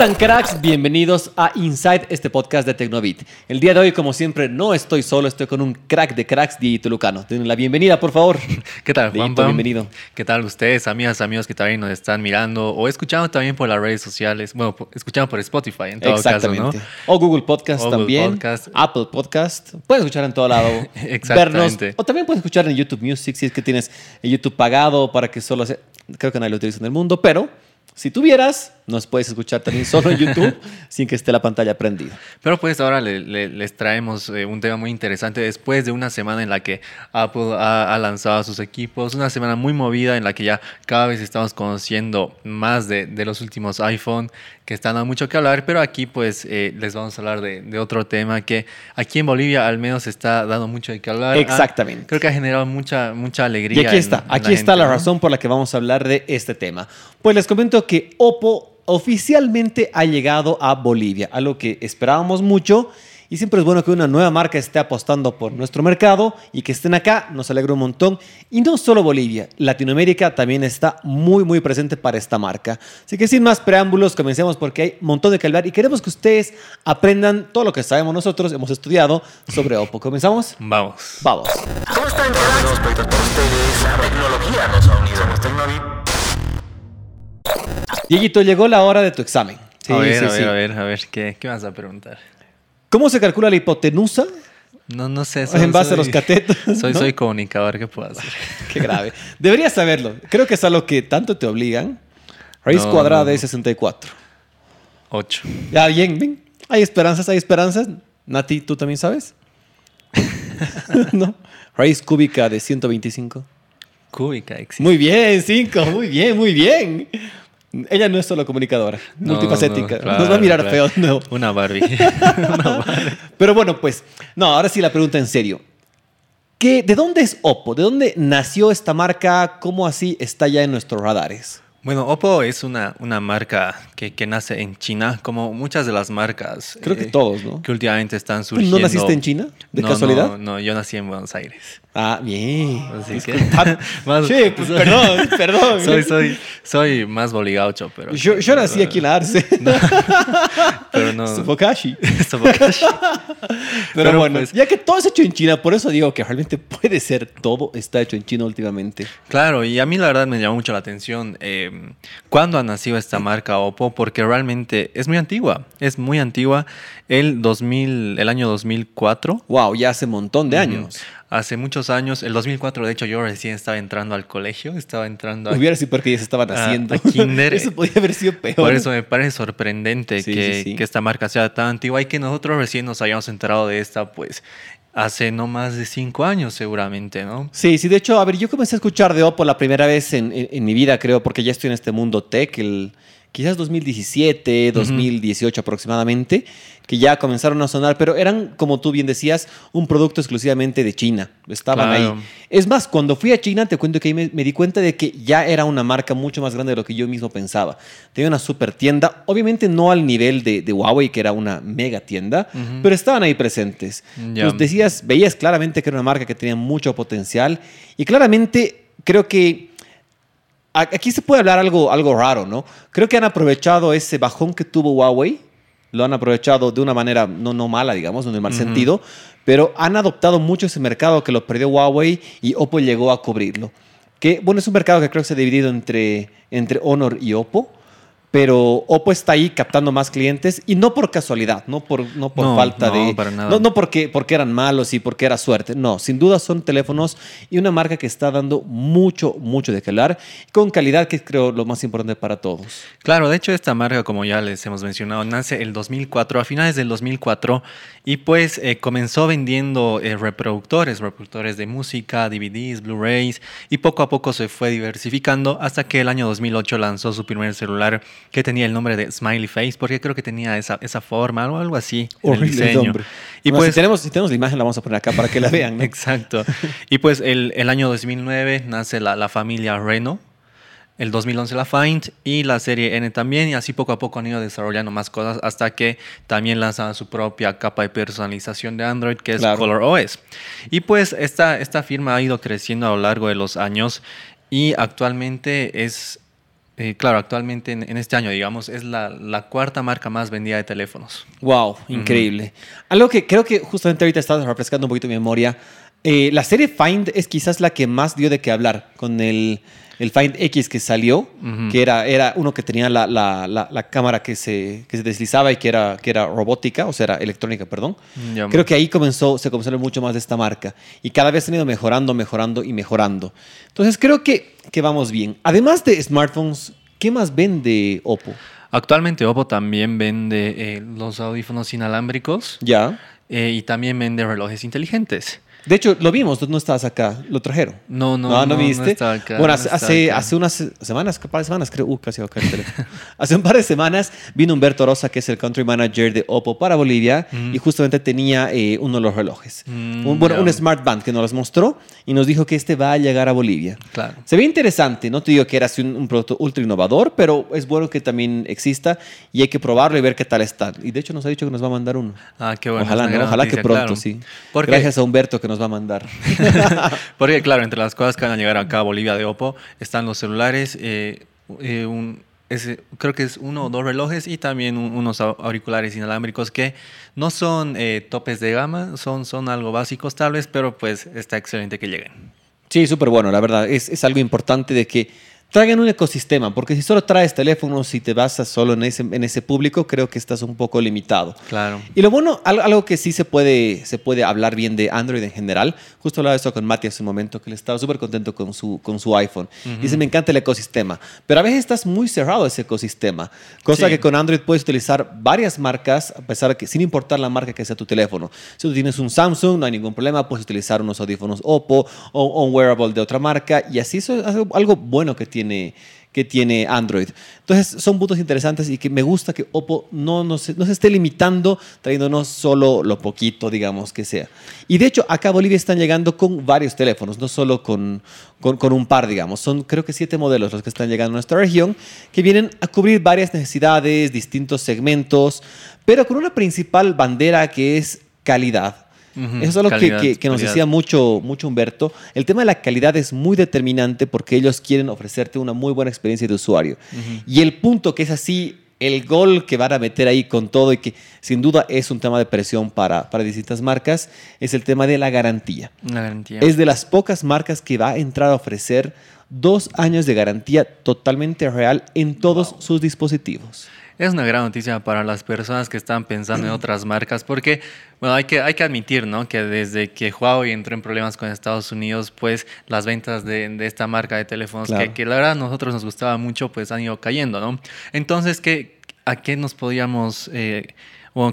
Tan cracks, bienvenidos a Inside, este podcast de Tecnobit. El día de hoy, como siempre, no estoy solo, estoy con un crack de cracks, Dieguito Lucano. Tienen la bienvenida, por favor. ¿Qué tal, Dieguito, Juanpa? bienvenido. ¿Qué tal ustedes, amigas, amigos que también nos están mirando o escuchando también por las redes sociales? Bueno, escuchando por Spotify en todo caso, Exactamente. ¿no? O Google Podcast O Google también. Podcast. Apple Podcast. Puedes escuchar en todo lado. Exactamente. Vernos. O también puedes escuchar en YouTube Music si es que tienes YouTube pagado para que solo se... Creo que nadie lo utiliza en el mundo, pero si tuvieras, nos puedes escuchar también solo en YouTube sin que esté la pantalla prendida. Pero pues ahora le- le- les traemos eh, un tema muy interesante después de una semana en la que Apple ha, ha lanzado sus equipos, una semana muy movida en la que ya cada vez estamos conociendo más de, de los últimos iPhone que están dando mucho que hablar, pero aquí pues eh, les vamos a hablar de, de otro tema que aquí en Bolivia al menos está dando mucho de que hablar. Ha- Exactamente. creo que ha generado mucha, mucha alegría. Y aquí está, en aquí está gente, la ¿no? razón por la que vamos a hablar de este tema. Pues les comento que Oppo oficialmente ha llegado a Bolivia, algo que esperábamos mucho y siempre es bueno que una nueva marca esté apostando por nuestro mercado y que estén acá, nos alegra un montón. Y no solo Bolivia, Latinoamérica también está muy muy presente para esta marca. Así que sin más preámbulos, comencemos porque hay un montón de que hablar y queremos que ustedes aprendan todo lo que sabemos nosotros, hemos estudiado sobre Oppo. ¿Comenzamos? Vamos. Vamos. ¿Cómo están? Proyectos para ustedes. La tecnología nos ha unido. Dieguito, llegó la hora de tu examen. Sí, a ver, sí, a ver, sí. a ver, a ver, ¿qué, qué vas a preguntar? ¿Cómo se calcula la hipotenusa No, no sé. en base a los soy- catetos? Soy, ¿no? soy comunicador, ¿qué puedo hacer? Qué grave. Deberías saberlo. Creo que es a lo que tanto te obligan. Raíz No, cuadrada no, de no. 64. Ocho. Ya, bien, bien. Hay esperanzas, hay esperanzas. Nati, ¿tú también sabes? ¿No? Raíz cúbica de 125. Cúbica existe. Muy bien, 5. Muy bien, muy bien. Ella no es solo comunicadora, No, multifacética. no, claro, Nos va a mirar claro. feo de nuevo. Una Barbie. Pero bueno, pues, no, ahora sí la pregunta en serio. ¿Qué, ¿De dónde es Oppo? ¿De dónde nació esta marca? ¿Cómo así está ya en nuestros radares? Bueno, Oppo es una, una marca que, que nace en China, como muchas de las marcas. Creo que eh, todos, ¿no? Que últimamente están ¿Tú surgiendo. ¿No naciste en China? ¿De No, casualidad? No, no, yo nací en Buenos Aires. Ah, bien. Así que-. Más- Sí, pues, perdón, perdón. Soy, soy, soy más boligaucho, pero. Yo, yo nací aquí en la Arce. Pero no. Sofocashi. Pero, Pero, bueno, pues- ya que todo es hecho en China, por eso digo que realmente puede ser todo está hecho en China últimamente. Claro, y a mí la verdad me llamó mucho la atención eh, cuándo ha nacido esta marca Oppo, porque realmente es muy antigua, es muy antigua. El 2000, el año 2004, Wow, ya hace un montón de años. hace muchos años, el 2004 de hecho yo recién estaba entrando al colegio, estaba entrando a... Hubiera sido porque ya se estaban a- haciendo. a kinder. Eso podía haber sido peor. Por eso me parece sorprendente Sí, que, sí, sí. que esta marca sea tan antigua y que nosotros recién nos hayamos enterado de esta, pues, hace no más de cinco años seguramente, ¿no? Sí, sí, de hecho, a ver, yo comencé a escuchar de Oppo la primera vez en, en- mi vida, creo, porque ya estoy en este mundo tech, el, quizás 2017, 2018 aproximadamente, que ya comenzaron a sonar, pero eran, como tú bien decías, un producto exclusivamente de China. Estaban Claro. ahí. Es más, cuando fui a China, te cuento que ahí me, me di cuenta de que ya era una marca mucho más grande de lo que yo mismo pensaba. Tenía una super tienda, obviamente no al nivel de, de Huawei, que era una mega tienda, pero estaban ahí presentes. Ya. Pues decías, veías claramente que era una marca que tenía mucho potencial y claramente creo que aquí se puede hablar algo, algo raro, ¿no? Creo que han aprovechado ese bajón que tuvo Huawei, lo han aprovechado de una manera no, no mala, digamos, no en el mal sentido, pero han adoptado mucho ese mercado que lo perdió Huawei y Oppo llegó a cubrirlo. Que, bueno, es un mercado que creo que se ha dividido entre, entre Honor y Oppo, pero Oppo está ahí captando más clientes y no por casualidad, no por, no por No, falta no, de... para nada. No, no porque, porque eran malos y porque era suerte, no, sin duda son teléfonos y una marca que está dando mucho, mucho de hablar, con calidad que es creo lo más importante para todos. Claro, de hecho esta marca, como ya les hemos mencionado, nace el 2004, a finales del 2004, y pues eh, comenzó vendiendo eh, reproductores, reproductores de música, DVDs, Blu-rays, y poco a poco se fue diversificando hasta que el año 2008 lanzó su primer celular que tenía el nombre de Smiley Face, porque creo que tenía esa, esa forma o algo así. en el Horrible diseño. nombre. Y pues, si, tenemos, si tenemos la imagen la vamos a poner acá para que la vean. ¿no? Exacto. Y pues el, el año 2009 nace la, la familia Renault, el 2011 la Find y la serie N también, y así poco a poco han ido desarrollando más cosas hasta que también lanzan su propia capa de personalización de Android, que es Claro. Color OS. Y pues esta, esta firma ha ido creciendo a lo largo de los años y actualmente es eh, claro, actualmente en, en este año, digamos, es la, la cuarta marca más vendida de teléfonos. Wow, increíble. Algo que creo que justamente ahorita estás refrescando un poquito mi memoria. Eh, la serie Find es quizás la que más dio de qué hablar con el, el Find X que salió, que era, era uno que tenía la, la- la- la cámara que se, que se deslizaba y que era, que era robótica, o sea, era electrónica, perdón. Creo que ahí comenzó, se comenzó a mucho más de esta marca y cada vez han ido mejorando, mejorando y mejorando. Entonces creo que, que vamos bien. Además de smartphones, ¿qué más vende Oppo? Actualmente Oppo también vende eh, los audífonos inalámbricos Ya. eh, y también vende relojes inteligentes. De hecho, lo vimos, tú no estabas acá, lo trajeron. No, no, no, no, no viste. estaba acá, bueno, no hace, estaba hace, acá. hace unas semanas, un par de semanas, creo, uh, casi acá el teléfono. hace un par de semanas vino Humberto Rosa, que es el country manager de Oppo para Bolivia, y justamente tenía eh, uno de los relojes. Mm, un, bueno, ya. un Smart Band que nos los mostró y nos dijo que este va a llegar a Bolivia. Claro. Se ve interesante, no te digo que era así un, un producto ultra innovador, pero es bueno que también exista y hay que probarlo y ver qué tal está. Y de hecho nos ha dicho que nos va a mandar uno. Ah, qué bueno. ojalá, ¿no? ojalá que noticia, pronto, claro. sí. Porque, Gracias a Humberto que nos va a mandar. porque, claro, entre las cosas que van a llegar acá a Bolivia de Oppo están los celulares, eh, eh, un- ese- creo que es uno o dos relojes y también un- unos au- auriculares inalámbricos que no son eh, topes de gama, son, son algo básicos tal vez, pero pues está excelente que lleguen. Sí, súper bueno, la verdad. Es, es algo importante de que traigan un ecosistema, porque si solo traes teléfonos y te basas solo en ese, en ese público, creo que estás un poco limitado. Claro. Y lo bueno, al- algo que sí se puede, se puede hablar bien de Android en general, justo hablaba de esto con Mati hace un momento, que él estaba súper contento con su, con su iPhone. Dice, me encanta el ecosistema, pero a veces estás muy cerrado a ese ecosistema, cosa Sí. que con Android puedes utilizar varias marcas, a pesar de que, sin importar la marca que sea tu teléfono. Si tú tienes un Samsung, no hay ningún problema, puedes utilizar unos audífonos Oppo o, o un wearable de otra marca, y así eso es algo, algo bueno que tiene que tiene Android. Entonces, son puntos interesantes y que me gusta que Oppo no, no, se, esté limitando trayéndonos solo lo poquito, digamos, que sea. Y de hecho, acá Bolivia están llegando con varios teléfonos, no solo con, con, con un par, digamos. Son creo que siete modelos los que están llegando a nuestra región, que vienen a cubrir varias necesidades, distintos segmentos, pero con una principal bandera que es calidad. Eso es algo que, calidad, que- que nos decía mucho, mucho Humberto. El tema de la calidad es muy determinante porque ellos quieren ofrecerte una muy buena experiencia de usuario. Y el punto que es así, el gol que van a meter ahí con todo y que sin duda es un tema de presión para, para distintas marcas, es el tema de la garantía. Una garantía. Es de las pocas marcas que va a entrar a ofrecer dos años de garantía totalmente real en todos sus dispositivos. Es una gran noticia para las personas que están pensando en otras marcas, porque, bueno, hay que, hay que admitir, ¿no? Que desde que Huawei entró en problemas con Estados Unidos, pues las ventas de, de esta marca de teléfonos, Claro. que, que la verdad a nosotros nos gustaba mucho, pues han ido cayendo, ¿no? Entonces, ¿qué, ¿a qué nos podíamos, eh,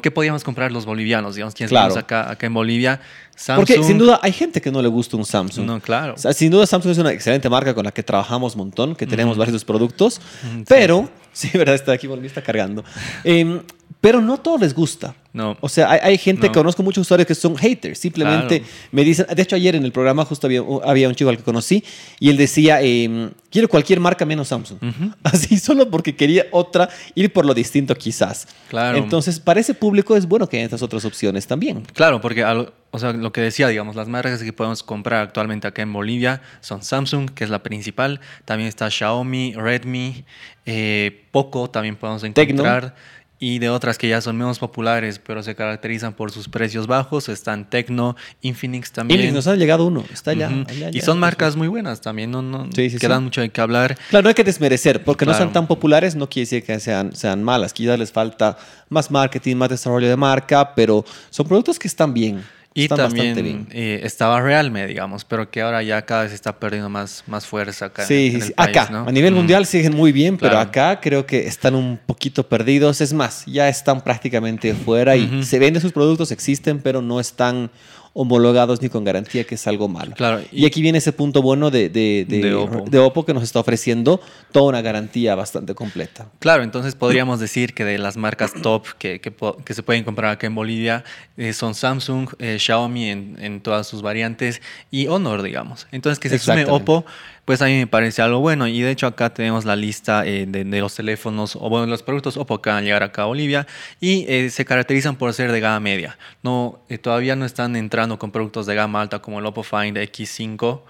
qué podíamos comprar los bolivianos, digamos, quienes Claro. acá, acá en Bolivia? Samsung. Porque sin duda hay gente que no le gusta un Samsung. No, claro. O sea, sin duda Samsung es una excelente marca con la que trabajamos un montón, que tenemos varios productos, pero, sí, verdad, está aquí, bueno, está cargando. Em, pero no todos les gusta. No. O sea, hay, hay gente, No. conozco muchos usuarios que son haters, simplemente Claro. me dicen, de hecho ayer en el programa justo había, había un chico al que conocí y él decía, em, quiero cualquier marca menos Samsung. Así solo porque quería otra, ir por lo distinto quizás. Claro. Entonces, para ese público es bueno que haya estas otras opciones también. Claro, porque al- o sea, lo que decía, digamos, las marcas que podemos comprar actualmente acá en Bolivia son Samsung, que es la principal, también está Xiaomi, Redmi, eh, Poco también podemos encontrar. Y de otras que ya son menos populares, pero se caracterizan por sus precios bajos, están Tecno, Infinix también. Nos ha llegado uno, está allá. Y son marcas muy buenas también, no, no Sí, sí, que dan sí. mucho de qué hablar. Claro, no hay que desmerecer, porque no sean tan populares no quiere decir que sean, sean malas. Quizás les falta más marketing, más desarrollo de marca, pero son productos que están bien. Y están también bien. eh, estaba Realme, digamos, pero que ahora ya cada vez está perdiendo más, más fuerza acá. en- Sí, en sí, el sí. país, acá, ¿no? a nivel Mm. mundial siguen muy bien, pero acá creo que están un poquito perdidos. Es más, ya están prácticamente fuera y se venden sus productos, existen, pero no están homologados ni con garantía, que es algo malo. Claro, Y, y- aquí viene ese punto bueno de, de, de, De Oppo. de Oppo que nos está ofreciendo toda una garantía bastante completa. Claro, entonces podríamos decir que de las marcas top que, que, po- que se pueden comprar acá en Bolivia eh, son Samsung, eh, Xiaomi en, en todas sus variantes y Honor, digamos. Entonces que se sume. Oppo, pues a mí me parece algo bueno. Y de hecho acá tenemos la lista eh, de, de los teléfonos o bueno, los productos Oppo que van a llegar acá a Bolivia y eh, se caracterizan por ser de gama media. No, eh, todavía no están entrando con productos de gama alta como el Oppo Find X5.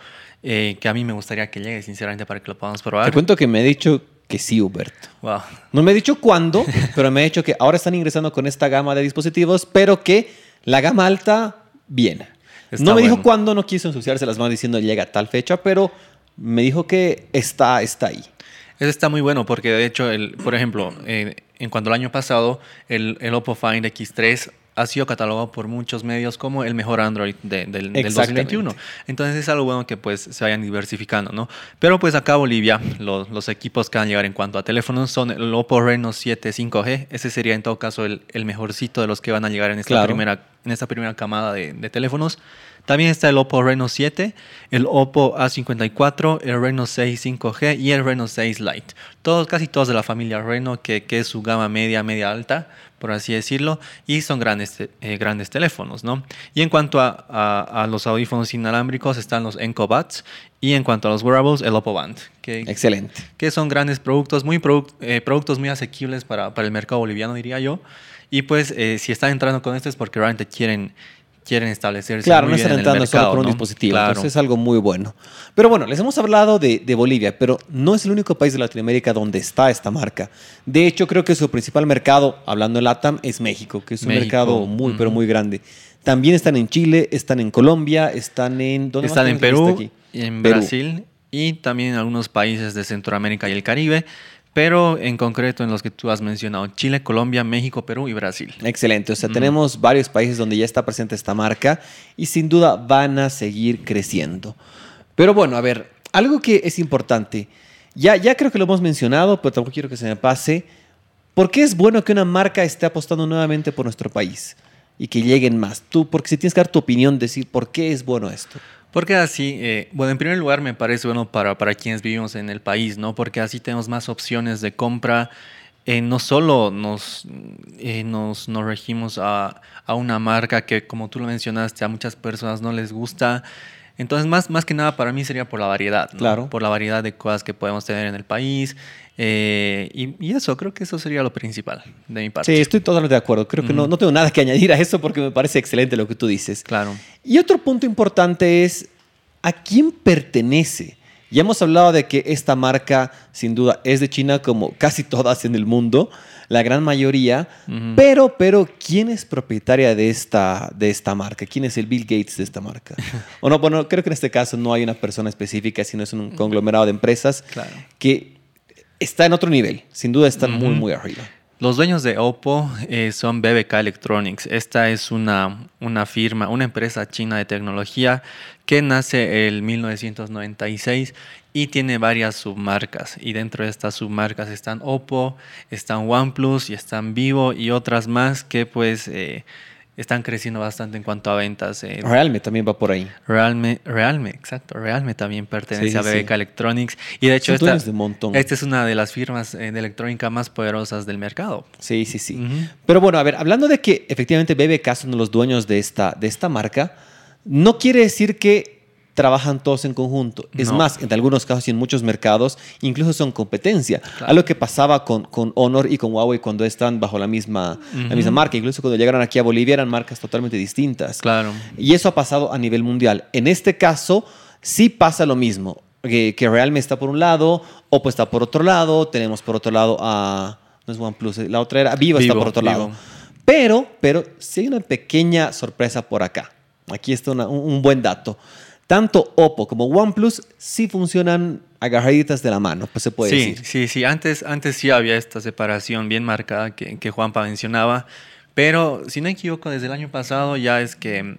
eh, que a mí me gustaría que llegue, sinceramente, para que lo podamos probar. Te cuento que me he dicho que sí, Huberto. Wow. No me ha dicho cuándo, pero me ha dicho que ahora están ingresando con esta gama de dispositivos, pero que la gama alta viene. Está no me dijo bueno. cuándo, no quiso ensuciarse las manos diciendo llega a tal fecha, pero me dijo que está, está ahí. Eso está muy bueno porque de hecho, el, por ejemplo, eh, en cuanto al año pasado, el, el Oppo Find X3 ha sido catalogado por muchos medios como el mejor Android de- del, del Exactamente. 2021. Entonces es algo bueno que pues se vayan diversificando, ¿no? Pero pues acá Bolivia, los, los equipos que van a llegar en cuanto a teléfonos son el Oppo Reno 7 5G. Ese sería en todo caso el, el mejorcito de los que van a llegar en esta, Claro. primera, en esta primera camada de, de teléfonos. También está el Oppo Reno 7, el Oppo A54, el Reno 6 5G y el Reno 6 Lite. Todos, casi todos de la familia Reno, que, que es su gama media, media alta, por así decirlo, y son grandes, eh, grandes teléfonos, ¿no? Y en cuanto a, a- a los audífonos inalámbricos, están los Encobuds, y en cuanto a los wearables, el Oppo Band, que, Excelente. que son grandes productos, muy eh, productos muy asequibles para, para el mercado boliviano, diría yo. Y pues, eh, si están entrando con esto es porque realmente quieren, quieren establecerse. Claro, muy no bien están en entrando solo por un ¿no? dispositivo. Claro. Entonces es algo muy bueno. Pero bueno, les hemos hablado de, de Bolivia, pero no es el único país de Latinoamérica donde está esta marca. De hecho, creo que su principal mercado, hablando en LATAM, es México, que es un México, mercado muy, pero muy grande. También están en Chile, están en Colombia, están en... ¿dónde Están en Perú, aquí? en Perú. Brasil y también en algunos países de Centroamérica y el Caribe, pero en concreto en los que tú has mencionado, Chile, Colombia, México, Perú y Brasil. Excelente, o sea, tenemos varios países donde ya está presente esta marca y sin duda van a seguir creciendo. Pero bueno, a ver, algo que es importante, ya, ya creo que lo hemos mencionado, pero tampoco quiero que se me pase, ¿por qué es bueno que una marca esté apostando nuevamente por nuestro país y que lleguen más? Tú, porque si tienes que dar tu opinión, decir por qué es bueno esto. Porque así, eh, bueno, en primer lugar me parece bueno para, para quienes vivimos en el país, ¿no? Porque así tenemos más opciones de compra. Eh, no solo nos, eh, nos, nos regimos a, a una marca que, como tú lo mencionaste, a muchas personas no les gusta. Entonces, más, más que nada para mí sería por la variedad, ¿no? Claro. Por la variedad de cosas que podemos tener en el país. Eh, y, y eso, creo que eso sería lo principal de mi parte. Sí, estoy totalmente de acuerdo. Creo que no, no tengo nada que añadir a eso porque me parece excelente lo que tú dices. Claro. Y otro punto importante es a quién pertenece. Ya hemos hablado de que esta marca sin duda es de China como casi todas en el mundo, la gran mayoría, pero, pero ¿quién es propietaria de esta, de esta marca? ¿Quién es el Bill Gates de esta marca? o no, bueno, creo que en este caso no hay una persona específica, sino es un conglomerado de empresas Claro. que está en otro nivel, sin duda están muy, muy arriba. Los dueños de Oppo eh, son BBK Electronics. Esta es una, una firma, una empresa china de tecnología que nace en 1996 y tiene varias submarcas. Y dentro de estas submarcas están Oppo, están OnePlus y están Vivo y otras más que pues eh, están creciendo bastante en cuanto a ventas. eh, Realme también va por ahí. Realme, Realme, exacto. Realme también pertenece Sí, a BBK sí. Electronics. Y de hecho, esta, de esta es una de las firmas eh, de electrónica más poderosas del mercado. Sí, sí, sí. Pero bueno, a ver, hablando de que efectivamente BBK son los dueños de esta, de esta marca, no quiere decir que trabajan todos en conjunto. Es No. más, en algunos casos y en muchos mercados, incluso son competencia. Claro. A lo que pasaba con, con Honor y con Huawei cuando están bajo la misma, la misma marca. Incluso cuando llegaron aquí a Bolivia eran marcas totalmente distintas. Claro. Y eso ha pasado a nivel mundial. En este caso, sí pasa lo mismo. Que, que Realme está por un lado, Oppo está por otro lado, tenemos por otro lado a... No es OnePlus, la otra era... Vivo, está por otro lado. Pero, pero sí hay una pequeña sorpresa por acá. Aquí está una- un, un buen dato. Tanto Oppo como OnePlus sí funcionan agarraditas de la mano, pues se puede sí, decir. sí, sí. Antes, antes sí había esta separación bien marcada que, que Juanpa mencionaba, pero si no me equivoco, desde el año pasado ya es que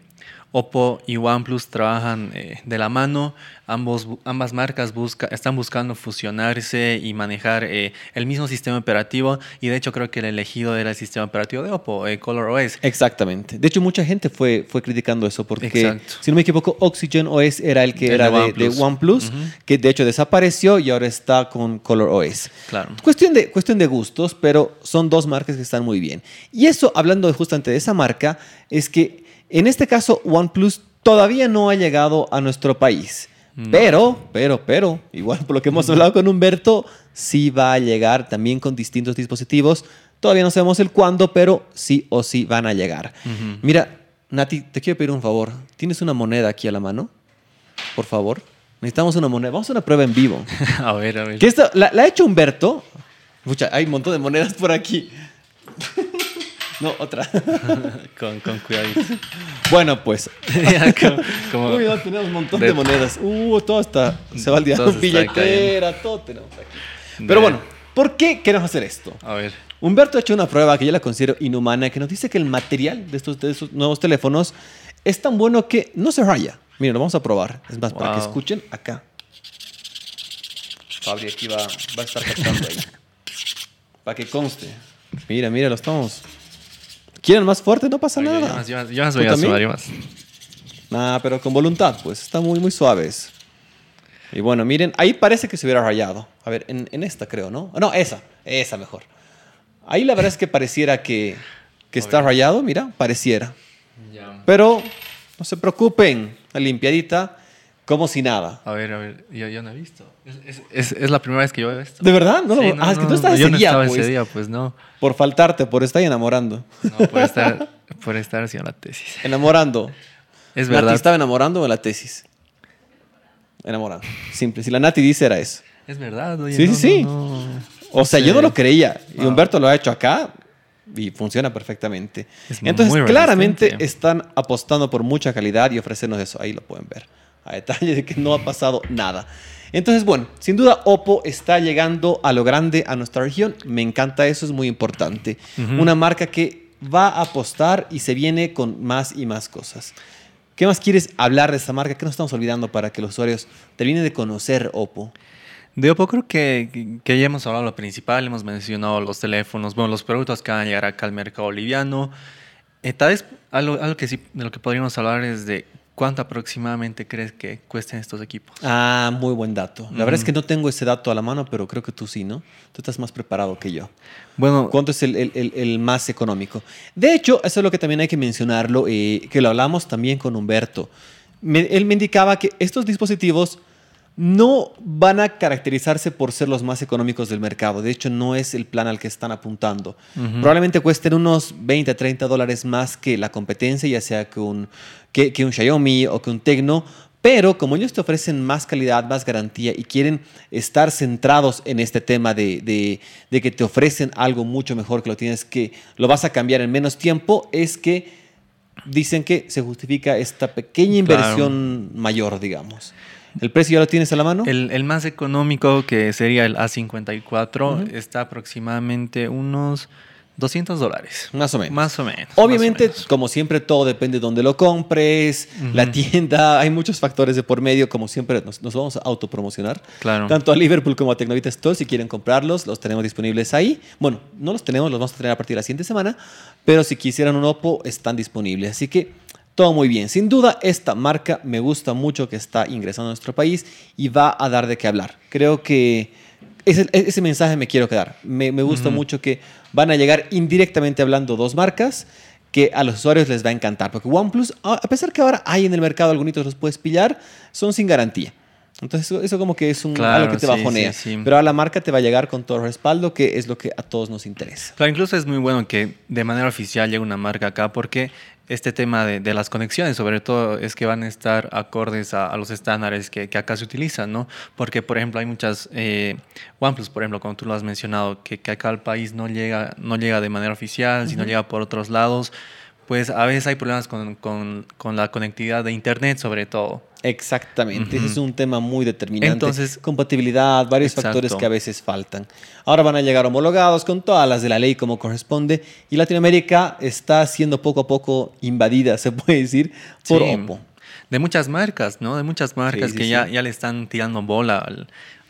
Oppo y OnePlus trabajan eh, de la mano. Ambos, ambas marcas busca, están buscando fusionarse y manejar eh, el mismo sistema operativo. Y de hecho creo que el elegido era el sistema operativo de Oppo, eh, ColorOS. Exactamente. De hecho, mucha gente fue, fue criticando eso porque, Exacto. si no me equivoco, Oxygen OS era el que El era de OnePlus. Que de hecho desapareció y ahora está con Color OS. Claro. Cuestión de, cuestión de gustos, pero son dos marcas que están muy bien. Y eso, hablando justamente de esa marca, es que en este caso OnePlus todavía no ha llegado a nuestro país. No. Pero, pero, pero, igual por lo que hemos hablado con Humberto, sí va a llegar también con distintos dispositivos. Todavía no sabemos el cuándo, pero sí o sí van a llegar. Ujú. Mira, Nati, te quiero pedir un favor. ¿Tienes una moneda aquí a la mano? Por favor. Necesitamos una moneda. Vamos a una prueba en vivo. a ver, a ver. Que esto la, la ha hecho Humberto. Escucha, hay un montón de monedas por aquí. No, otra. con, con cuidadito. bueno, pues. Como- como- Uy, no, tenemos un montón de, de- monedas. Uh, todo está. Se va al diablo. Billetera, todo tenemos aquí. De- Pero bueno, ¿por qué queremos hacer esto? a ver. Humberto ha hecho una prueba que yo la considero inhumana, que nos dice que el material de estos, de estos nuevos teléfonos es tan bueno que no se raya. Miren, lo vamos a probar. Es más, para que escuchen acá. Fabri aquí va, va a estar captando ahí. para que conste. Mira, mira, lo estamos. ¿Quieren más fuerte? No pasa Oye, nada. Yo más, yo más, yo más ¿Tú voy a sumar, yo más. Nah, pero con voluntad, pues. Están muy, muy suaves. Y bueno, miren, ahí parece que se hubiera rayado. A ver, en, en esta creo, ¿no? No, esa. Esa mejor. Ahí la verdad es que pareciera que, que está rayado, mira, pareciera. Ya. Pero no se preocupen, la limpiadita, como si nada. A ver, a ver, yo, yo no he visto. Es, es, es, es la primera vez que yo veo esto. ¿De verdad? No, Sí, lo- ah, es que tú estás yo ese no día, estaba pues. ese día, pues no. Por faltarte, por estar enamorando. No, por estar, por estar haciendo la tesis. Enamorando. Es Nati verdad. estaba enamorando en la tesis. Enamorando. Simple. Si la Nati dice era eso. Es verdad, oye, Sí, no, sí, sí. no, no. O sea, yo no lo creía. Y Ah. Humberto lo ha hecho acá y funciona perfectamente. Es Entonces, claramente resistente. están apostando por mucha calidad y ofrecernos eso. Ahí lo pueden ver. A detalle de que no ha pasado nada. Entonces, bueno, sin duda Oppo está llegando a lo grande a nuestra región. Me encanta eso, es muy importante. Una marca que va a apostar y se viene con más y más cosas. ¿Qué más quieres hablar de esta marca? ¿Qué nos estamos olvidando para que los usuarios terminen de conocer Oppo? De Oppo creo que, que ya hemos hablado lo principal, hemos mencionado los teléfonos, bueno, los productos que van a llegar acá al mercado boliviano. Eh, tal vez algo, algo que sí, de lo que podríamos hablar es de cuánto aproximadamente crees que cuesten estos equipos. Ah, muy buen dato. La verdad es que no tengo ese dato a la mano, pero creo que tú sí, ¿no? Tú estás más preparado que yo. Bueno, ¿Cuánto es el, el- el- el más económico? De hecho, eso es lo que también hay que mencionarlo, eh, que lo hablamos también con Humberto. Me- él me indicaba que estos dispositivos no van a caracterizarse por ser los más económicos del mercado. De hecho, no es el plan al que están apuntando. Probablemente cuesten unos 20, 30 dólares más que la competencia, ya sea que un, que, que un Xiaomi o que un Tecno. Pero como ellos te ofrecen más calidad, más garantía y quieren estar centrados en este tema de, de- de que te ofrecen algo mucho mejor que lo tienes que, lo vas a cambiar en menos tiempo, es que dicen que se justifica esta pequeña Claro. inversión mayor, digamos. ¿El precio ya lo tienes a la mano? el, el más económico, que sería el A54, Ujú. está aproximadamente unos 200 dólares. Más o menos. Más o menos. Obviamente, más o menos. como siempre, todo depende de dónde lo compres, la tienda, hay muchos factores de por medio, como siempre nos, nos vamos a autopromocionar. Claro. Tanto a Liverpool como a Tecnovita Store, si quieren comprarlos, los tenemos disponibles ahí. Bueno, no los tenemos, los vamos a tener a partir de la siguiente semana, pero si quisieran un Oppo, están disponibles. Así que todo muy bien. Sin duda, esta marca me gusta mucho que está ingresando a nuestro país y va a dar de qué hablar. Creo que ese, ese mensaje me quiero quedar. Me, me gusta Ujú. mucho que van a llegar indirectamente hablando dos marcas que a los usuarios les va a encantar. Porque OnePlus, a a pesar que ahora hay en el mercado algunos los puedes pillar, son sin garantía. Entonces eso, eso como que es un, Claro, algo que te sí, bajonea. sí, sí. Pero a la marca te va a llegar con todo el respaldo, que es lo que a todos nos interesa. Claro, incluso es muy bueno que de manera oficial llegue una marca acá porque este tema de, de las conexiones, sobre todo, es que van a estar acordes a, a los estándares que, que acá se utilizan, ¿no? Porque, por ejemplo, hay muchas, eh, OnePlus, por ejemplo, como tú lo has mencionado, que, que acá al país no llega, no llega de manera oficial, sino llega por otros lados, pues a veces hay problemas con, con- con la conectividad de Internet, sobre todo. Exactamente, ese es un tema muy determinante. Entonces- compatibilidad, varios Exacto. factores que a veces faltan. Ahora van a llegar homologados con todas las de la ley como corresponde y Latinoamérica está siendo poco a poco invadida, se puede decir, por Sí. Oppo. De muchas marcas, ¿no? De muchas marcas Sí, sí, que ya, ya le están tirando bola al,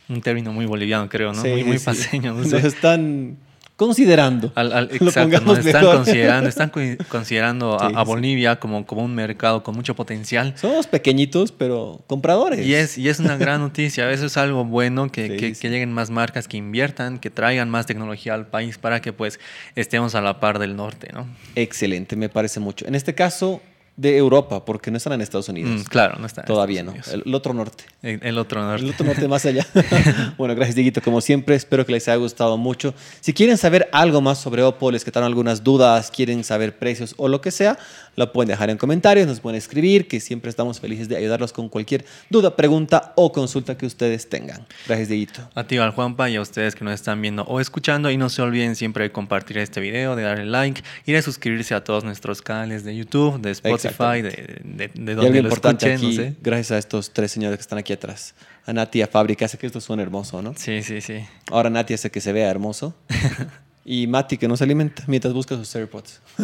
un término muy boliviano, creo, ¿no? Muy muy paseño, no Nos sé. están considerando. Al- al- Lo exacto, nos están mejor. considerando, están co- considerando a, Sí, a sí. Bolivia como, como un mercado con mucho potencial. Somos pequeñitos, pero compradores. Y es, y es una gran noticia, eso es algo bueno, que, Sí, que- sí. que lleguen más marcas, que inviertan, que traigan más tecnología al país para que pues estemos a la par del norte, ¿no? Excelente, me parece mucho. En este caso, de Europa, porque no están en Estados Mm, Unidos. claro, no está. en Todavía no. El, el otro norte. El, el otro norte. El otro norte más allá. bueno, gracias, Dieguito. Como siempre, espero que les haya gustado mucho. Si quieren saber algo más sobre Oppo, les quedaron algunas dudas, quieren saber precios o lo que sea, lo pueden dejar en comentarios, nos pueden escribir, que siempre estamos felices de ayudarlos con cualquier duda, pregunta o consulta que ustedes tengan. Gracias, Dieguito. A ti, al Juanpa, y a ustedes que nos están viendo o escuchando. Y no se olviden siempre de compartir este video, de darle like y de suscribirse a todos nuestros canales de YouTube, de Spotify, de, de, de Y donde algo lo importante escuchen, aquí, no sé. gracias a estos tres señores que están aquí atrás. A Nati a Fabri, que hace que esto suene hermoso, ¿no? Sí, sí, sí. Ahora Nati hace que se vea hermoso. y Mati que nos alimenta mientras busca sus AirPods.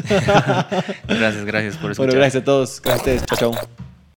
Gracias, gracias por escuchar. bueno, gracias a todos. Gracias a ustedes. Chao, chao.